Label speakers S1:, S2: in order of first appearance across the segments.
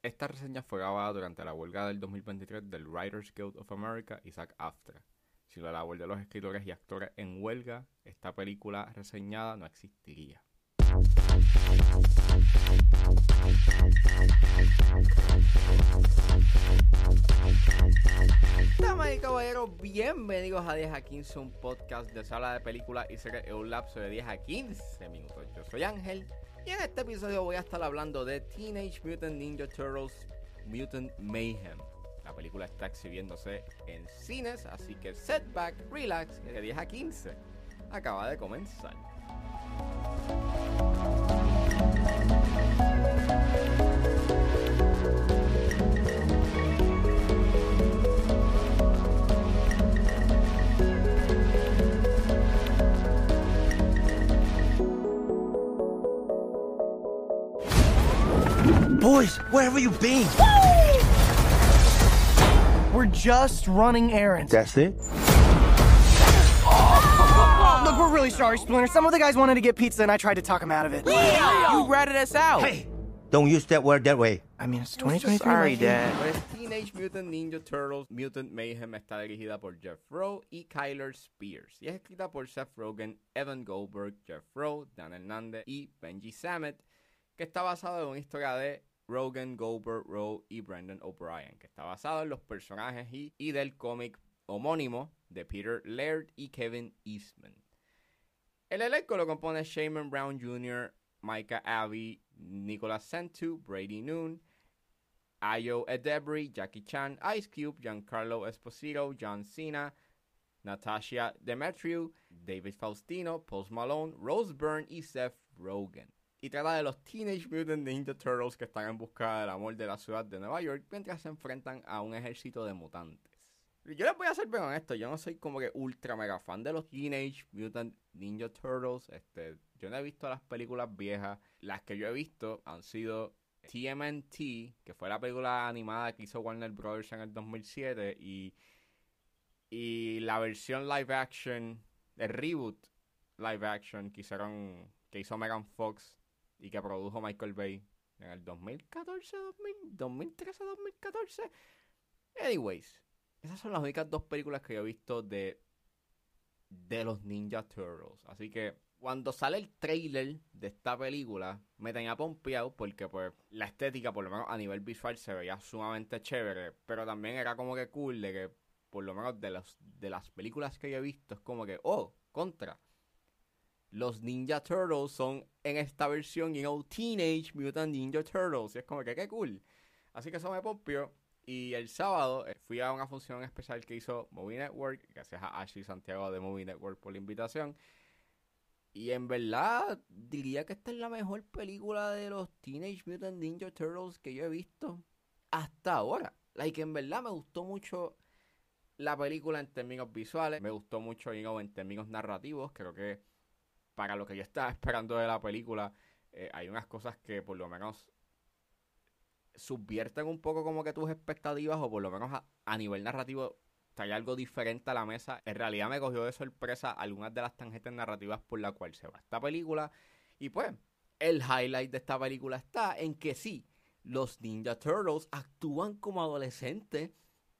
S1: Esta reseña fue grabada durante la huelga del 2023 del Writers Guild of America SAG AFTRA. Sin la labor de los escritores y actores en huelga, esta película reseñada no existiría. Damas y caballeros, bienvenidos a 10 a 15, un podcast de sala de películas y series en un lapso de 10 a 15 minutos. Yo soy Ángel y en este episodio voy a estar hablando de Teenage Mutant Ninja Turtles Mutant Mayhem. La película está exhibiéndose en cines, así que setback, relax, de 10 a 15 acaba de comenzar.
S2: Where have you been?
S3: We're just running errands.
S2: That's it?
S3: Look, we're really sorry, Splinter. Some of the guys wanted to get pizza, and I tried to talk them out of it. Leo!
S4: You ratted us out.
S2: Hey, don't use that word that way.
S3: I mean, it's 2023.
S4: Sorry,
S3: Mikey.
S4: Dad.
S1: Pues Teenage Mutant Ninja Turtles Mutant Mayhem está dirigida por Jeff Rowe y Kyler Spears y es escrita por Seth Rogen, Evan Goldberg, Jeff Rowe, Dan Hernandez y Benji Samet, que está basado en una historia de Rogen, Goldberg, Rowe y Brendan O'Brien, que está basado en los personajes y, del cómic homónimo de Peter Laird y Kevin Eastman. El elenco lo compone Shaman Brown Jr., Micah Abbey, Nicholas Santu, Brady Noon, Ayo Edebri, Jackie Chan, Ice Cube, Giancarlo Esposito, John Cena, Natasha Demetriou, David Faustino, Post Malone, Rose Byrne y Seth Rogen. Y trata de los Teenage Mutant Ninja Turtles que están en busca del amor de la ciudad de Nueva York mientras se enfrentan a un ejército de mutantes. Yo les voy a ser bien honesto, yo no soy como que ultra mega fan de los Teenage Mutant Ninja Turtles. Este, yo no he visto las películas viejas. Las que yo he visto han sido TMNT, que fue la película animada que hizo Warner Brothers en el 2007, y, y la versión live action, el reboot live action que hicieron, que hizo Megan Fox y que produjo Michael Bay en el 2014, 2000, 2013, 2014. Anyways, esas son las únicas dos películas que yo he visto de, de los Ninja Turtles. Así que cuando sale el trailer de esta película, me tenía pompeado porque pues la estética, por lo menos a nivel visual, se veía sumamente chévere. Pero también era como que cool de que, por lo menos de, los, de las películas que yo he visto, es como que, oh, contra. Los Ninja Turtles son en esta versión, you know, Teenage Mutant Ninja Turtles. Y es como que, qué cool. Así que eso me pompió. Y el sábado eh, fui a una función especial que hizo Movie Network. Gracias a Ashley Santiago de Movie Network por la invitación. Y en verdad, diría que esta es la mejor película de los Teenage Mutant Ninja Turtles que yo he visto hasta ahora. Like, en verdad me gustó mucho la película en términos visuales. Me gustó mucho, you know, en términos narrativos. Creo que para lo que yo estaba esperando de la película, eh, hay unas cosas que por lo menos subvierten un poco como que tus expectativas o por lo menos a, nivel narrativo trae algo diferente a la mesa. En realidad me cogió de sorpresa algunas de las tangentes narrativas por la cual se va esta película. Y pues, el highlight de esta película está en que sí, los Ninja Turtles actúan como adolescentes.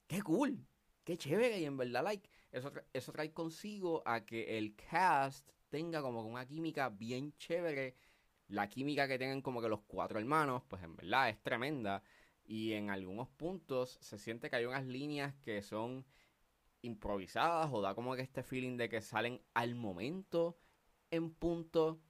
S1: ¡Qué cool! ¡Qué chévere! Y en verdad, like, eso, eso trae consigo a que el cast tenga como una química bien chévere. La química que tienen como que los cuatro hermanos, pues en verdad es tremenda. Y en algunos puntos se siente que hay unas líneas que son improvisadas o da como que este feeling de que salen al momento en punto.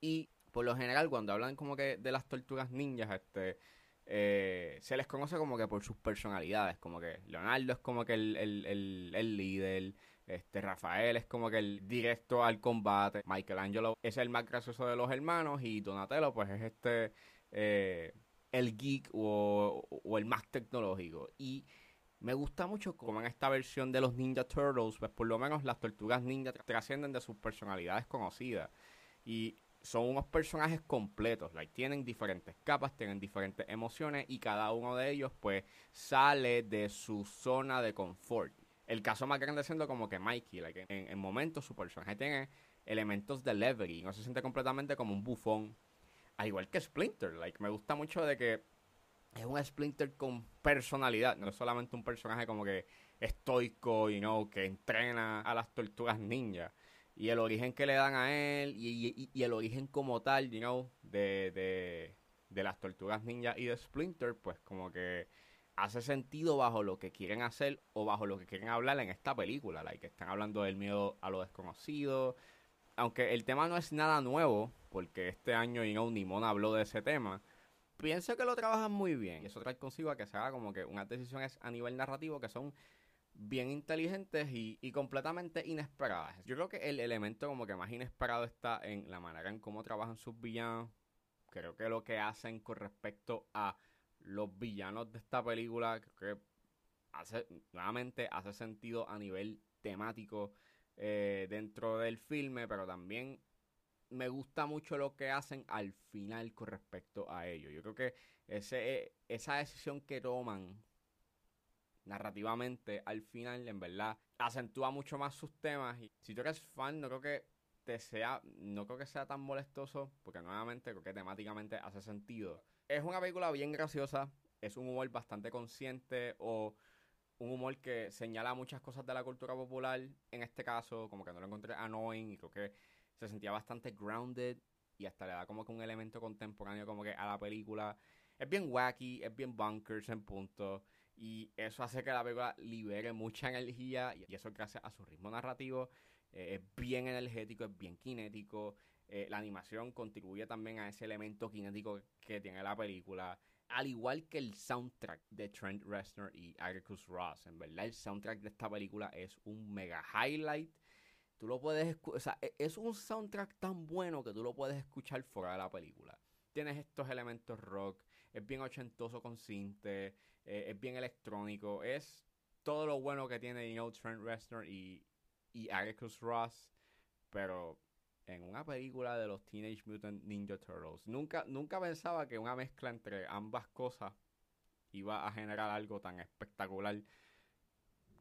S1: Y por lo general cuando hablan como que de las tortugas ninjas, este... eh, se les conoce como que por sus personalidades, como que Leonardo es como que el, el, el líder, este Rafael es como que el directo al combate, Michelangelo es el más gracioso de los hermanos y Donatello pues es este eh, el geek o, el más tecnológico. Y me gusta mucho como en esta versión de los Ninja Turtles, pues por lo menos las tortugas ninja tra- trascienden de sus personalidades conocidas y son unos personajes completos, tienen diferentes capas, tienen diferentes emociones y cada uno de ellos pues sale de su zona de confort. El caso más grande siendo como que Mikey, like, en, en momentos su personaje tiene elementos de levity, no se siente completamente como un bufón, al igual que Splinter, like, me gusta mucho de que es un Splinter con personalidad, no es solamente un personaje como que estoico, you know, que entrena a las tortugas ninja. Y el origen que le dan a él y, y, el origen como tal, you know, de, de, de las tortugas ninja y de Splinter, pues como que hace sentido bajo lo que quieren hacer o bajo lo que quieren hablar en esta película. Like, están hablando del miedo a lo desconocido. Aunque el tema no es nada nuevo, porque este año, know, Nimona habló de ese tema pienso que lo trabajan muy bien. Y eso trae consigo a que se haga como que unas decisiones a nivel narrativo que son bien inteligentes y, completamente inesperadas. Yo creo que el elemento como que más inesperado está en la manera en cómo trabajan sus villanos. Creo que lo que hacen con respecto a los villanos de esta película, creo que hace, nuevamente hace sentido a nivel temático eh, dentro del filme, pero también me gusta mucho lo que hacen al final con respecto a ello. Yo creo que ese, esa decisión que toman narrativamente al final, en verdad, acentúa mucho más sus temas. Y si tú eres fan, no creo que te sea, no creo que sea tan molestoso, porque nuevamente creo que temáticamente hace sentido. Es una película bien graciosa, es un humor bastante consciente o un humor que señala muchas cosas de la cultura popular. En este caso, como que no lo encontré annoying y creo que se sentía bastante grounded y hasta le da como que un elemento contemporáneo como que a la película. Es bien wacky, es bien bunkers en punto. Y eso hace que la película libere mucha energía y eso gracias a su ritmo narrativo. Eh, es bien energético, es bien kinético. Eh, la animación contribuye también a ese elemento kinético que tiene la película. Al igual que el soundtrack de Trent Reznor y Atticus Ross. En verdad, el soundtrack de esta película es un mega highlight Tú lo puedes o sea, e, es un soundtrack tan bueno que tú lo puedes escuchar fuera de la película. Tienes estos elementos rock, es bien ochentoso con cinte, eh, es bien electrónico, es todo lo bueno que tiene you Trent Reznor y, y Atticus Ross, pero en una película de los Teenage Mutant Ninja Turtles. Nunca, nunca pensaba que una mezcla entre ambas cosas iba a generar algo tan espectacular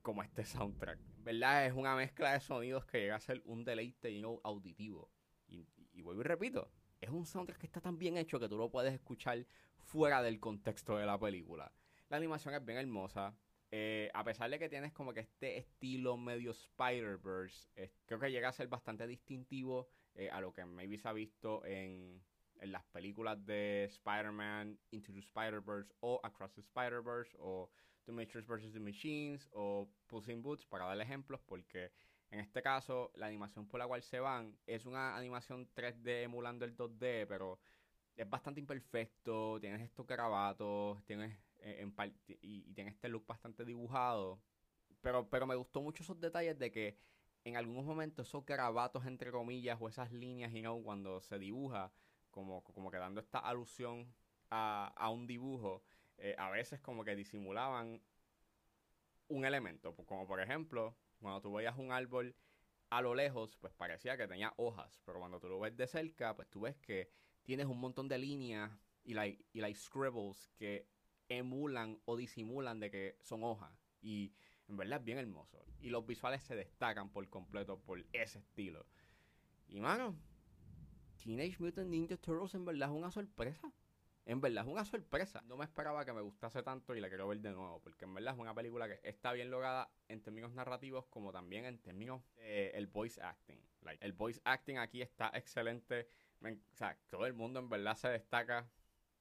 S1: como este soundtrack. ¿Verdad? Es una mezcla de sonidos que llega a ser un deleite auditivo. Y, y, vuelvo y repito, es un soundtrack que está tan bien hecho que tú lo puedes escuchar fuera del contexto de la película. La animación es bien hermosa. Eh, a pesar de que tienes como que este estilo medio Spider-Verse, creo que llega a ser bastante distintivo eh, a lo que maybe se ha visto en, las películas de Spider-Man, Into the Spider-Verse o Across the Spider-Verse o The Matrix vs. The Machines o Puss in Boots, para dar ejemplos, porque en este caso la animación por la cual se van es una animación 3D emulando el 2D, pero es bastante imperfecto, tienes estos garabatos, tienes en y, y tienes este look bastante dibujado, pero, pero me gustó mucho esos detalles de que en algunos momentos esos garabatos entre comillas o esas líneas, you know, cuando se dibuja, como, como que dando esta alusión a, a un dibujo, eh, a veces como que disimulaban un elemento, como por ejemplo, cuando tú veías un árbol a lo lejos, pues parecía que tenía hojas, pero cuando tú lo ves de cerca, pues tú ves que tienes un montón de líneas y like, y like scribbles que emulan o disimulan de que son hojas. Y en verdad es bien hermoso. Y los visuales se destacan por completo por ese estilo. Y mano, Teenage Mutant Ninja Turtles en verdad es una sorpresa en verdad es una sorpresa. No me esperaba que me gustase tanto y la quiero ver de nuevo, porque en verdad es una película que está bien lograda en términos narrativos como también en términos el voice acting. el voice acting aquí está excelente. o sea, todo el mundo en verdad se destaca.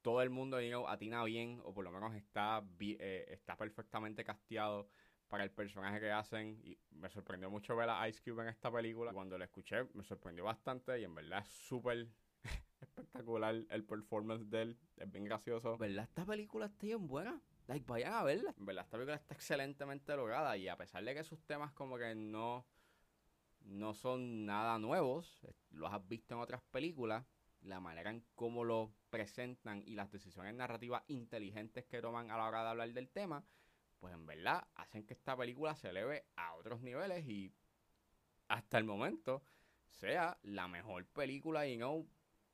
S1: Todo el mundo atina bien, o por lo menos está, eh, está perfectamente casteado para el personaje que hacen. Y me sorprendió mucho ver a Ice Cube en esta película. Cuando lo escuché, me sorprendió bastante y en verdad es súper espectacular el performance de él. Es bien gracioso. ¿Verdad? Esta película está bien buena. Like, vayan a verla. ¿Verdad? Esta película está excelentemente lograda. Y a pesar de que sus temas como que no, no son nada nuevos, los has visto en otras películas, la manera en cómo lo presentan y las decisiones narrativas inteligentes que toman a la hora de hablar del tema, pues en verdad hacen que esta película se eleve a otros niveles y hasta el momento sea la mejor película y no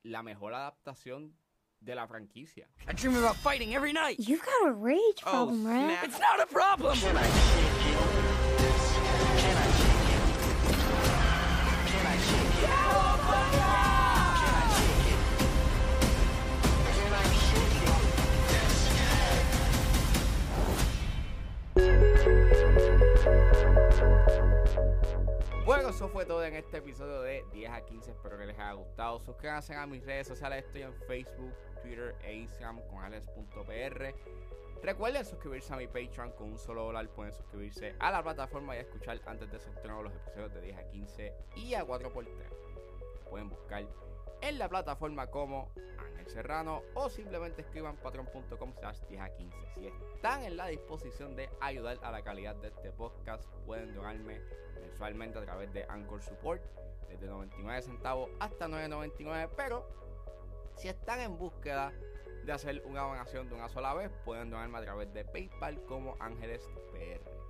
S1: la mejor adaptación de la franquicia.
S4: I dream about fighting every night.
S5: You've got a rage
S4: Oh,
S5: problem, right?
S4: snap. It's not a problem.
S1: 15. Espero que les haya gustado. Suscríbanse a mis redes sociales. Estoy en Facebook, Twitter e Instagram con alex.pr. Recuerden suscribirse a mi Patreon con un solo dólar. Pueden suscribirse a la plataforma y escuchar antes de su estreno los episodios de 10 a 15 y a 4x3. Pueden buscar en la plataforma como Ángel Serrano o simplemente escriban patreon.com slash 10 a 15. Si están en la disposición de ayudar a la calidad de este podcast, pueden donarme mensualmente a través de Anchor Support desde 99 centavos hasta 9.99, pero si están en búsqueda de hacer una donación de una sola vez, pueden donarme a través de PayPal como Ángeles PR.